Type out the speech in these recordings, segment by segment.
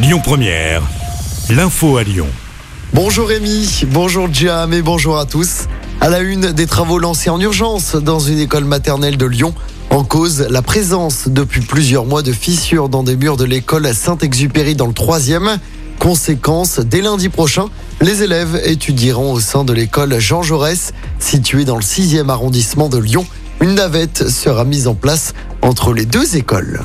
Lyon Première, l'info à Lyon. Bonjour Rémi, bonjour Jam et bonjour à tous. À la une des travaux lancés en urgence dans une école maternelle de Lyon. En cause, la présence depuis plusieurs mois de fissures dans des murs de l'école Saint-Exupéry dans le troisième. Conséquence, dès lundi prochain, les élèves étudieront au sein de l'école Jean Jaurès, située dans le 6e arrondissement de Lyon. Une navette sera mise en place entre les deux écoles.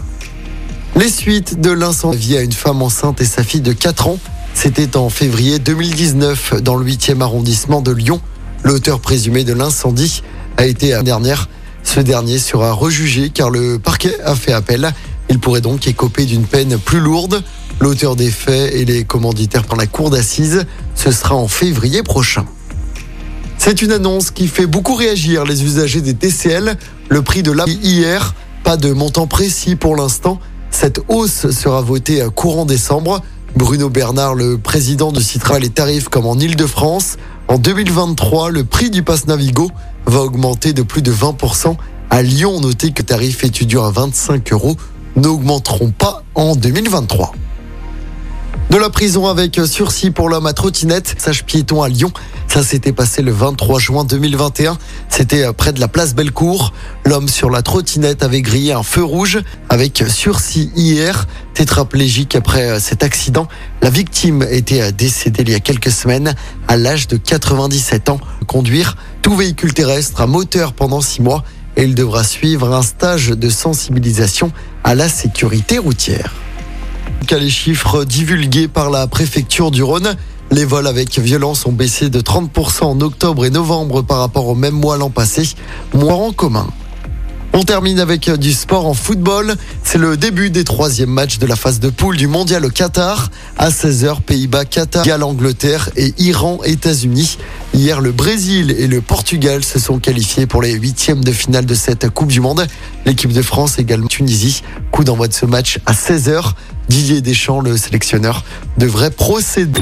Les suites de l'incendie à une femme enceinte et sa fille de 4 ans, c'était en février 2019 dans le 8e arrondissement de Lyon. L'auteur présumé de l'incendie a été la dernière. Ce dernier sera rejugé car le parquet a fait appel. Il pourrait donc écoper d'une peine plus lourde. L'auteur des faits et les commanditaires par la cour d'assises, ce sera en février prochain. C'est une annonce qui fait beaucoup réagir les usagers des TCL. Le prix de la hier, pas de montant précis pour l'instant. Cette hausse sera votée courant décembre. Bruno Bernard, le président de Citra, les tarifs comme en Ile-de-France. En 2023, le prix du pass Navigo va augmenter de plus de 20%. À Lyon, notez que tarifs étudiants à 25 euros n'augmenteront pas en 2023. De la prison avec sursis pour l'homme à trottinette, sage piéton à Lyon. Ça s'était passé le 23 juin 2021. C'était près de la place Bellecour. L'homme sur la trottinette avait grillé un feu rouge avec sursis hier. Tétraplégique après cet accident. La victime était décédée il y a quelques semaines à l'âge de 97 ans. Conduire tout véhicule terrestre à moteur pendant six mois et il devra suivre un stage de sensibilisation à la sécurité routière les chiffres divulgués par la préfecture du Rhône. Les vols avec violence ont baissé de 30% en octobre et novembre par rapport au même mois l'an passé. Moins en commun. On termine avec du sport en football. C'est le début des troisièmes matchs de la phase de poule du mondial au Qatar. À 16h, Pays-Bas, Qatar, Galles, Angleterre et Iran, États-Unis. Hier, le Brésil et le Portugal se sont qualifiés pour les huitièmes de finale de cette Coupe du Monde. L'équipe de France également Tunisie. Coup d'envoi de ce match à 16h. Didier Deschamps, le sélectionneur, devrait procéder.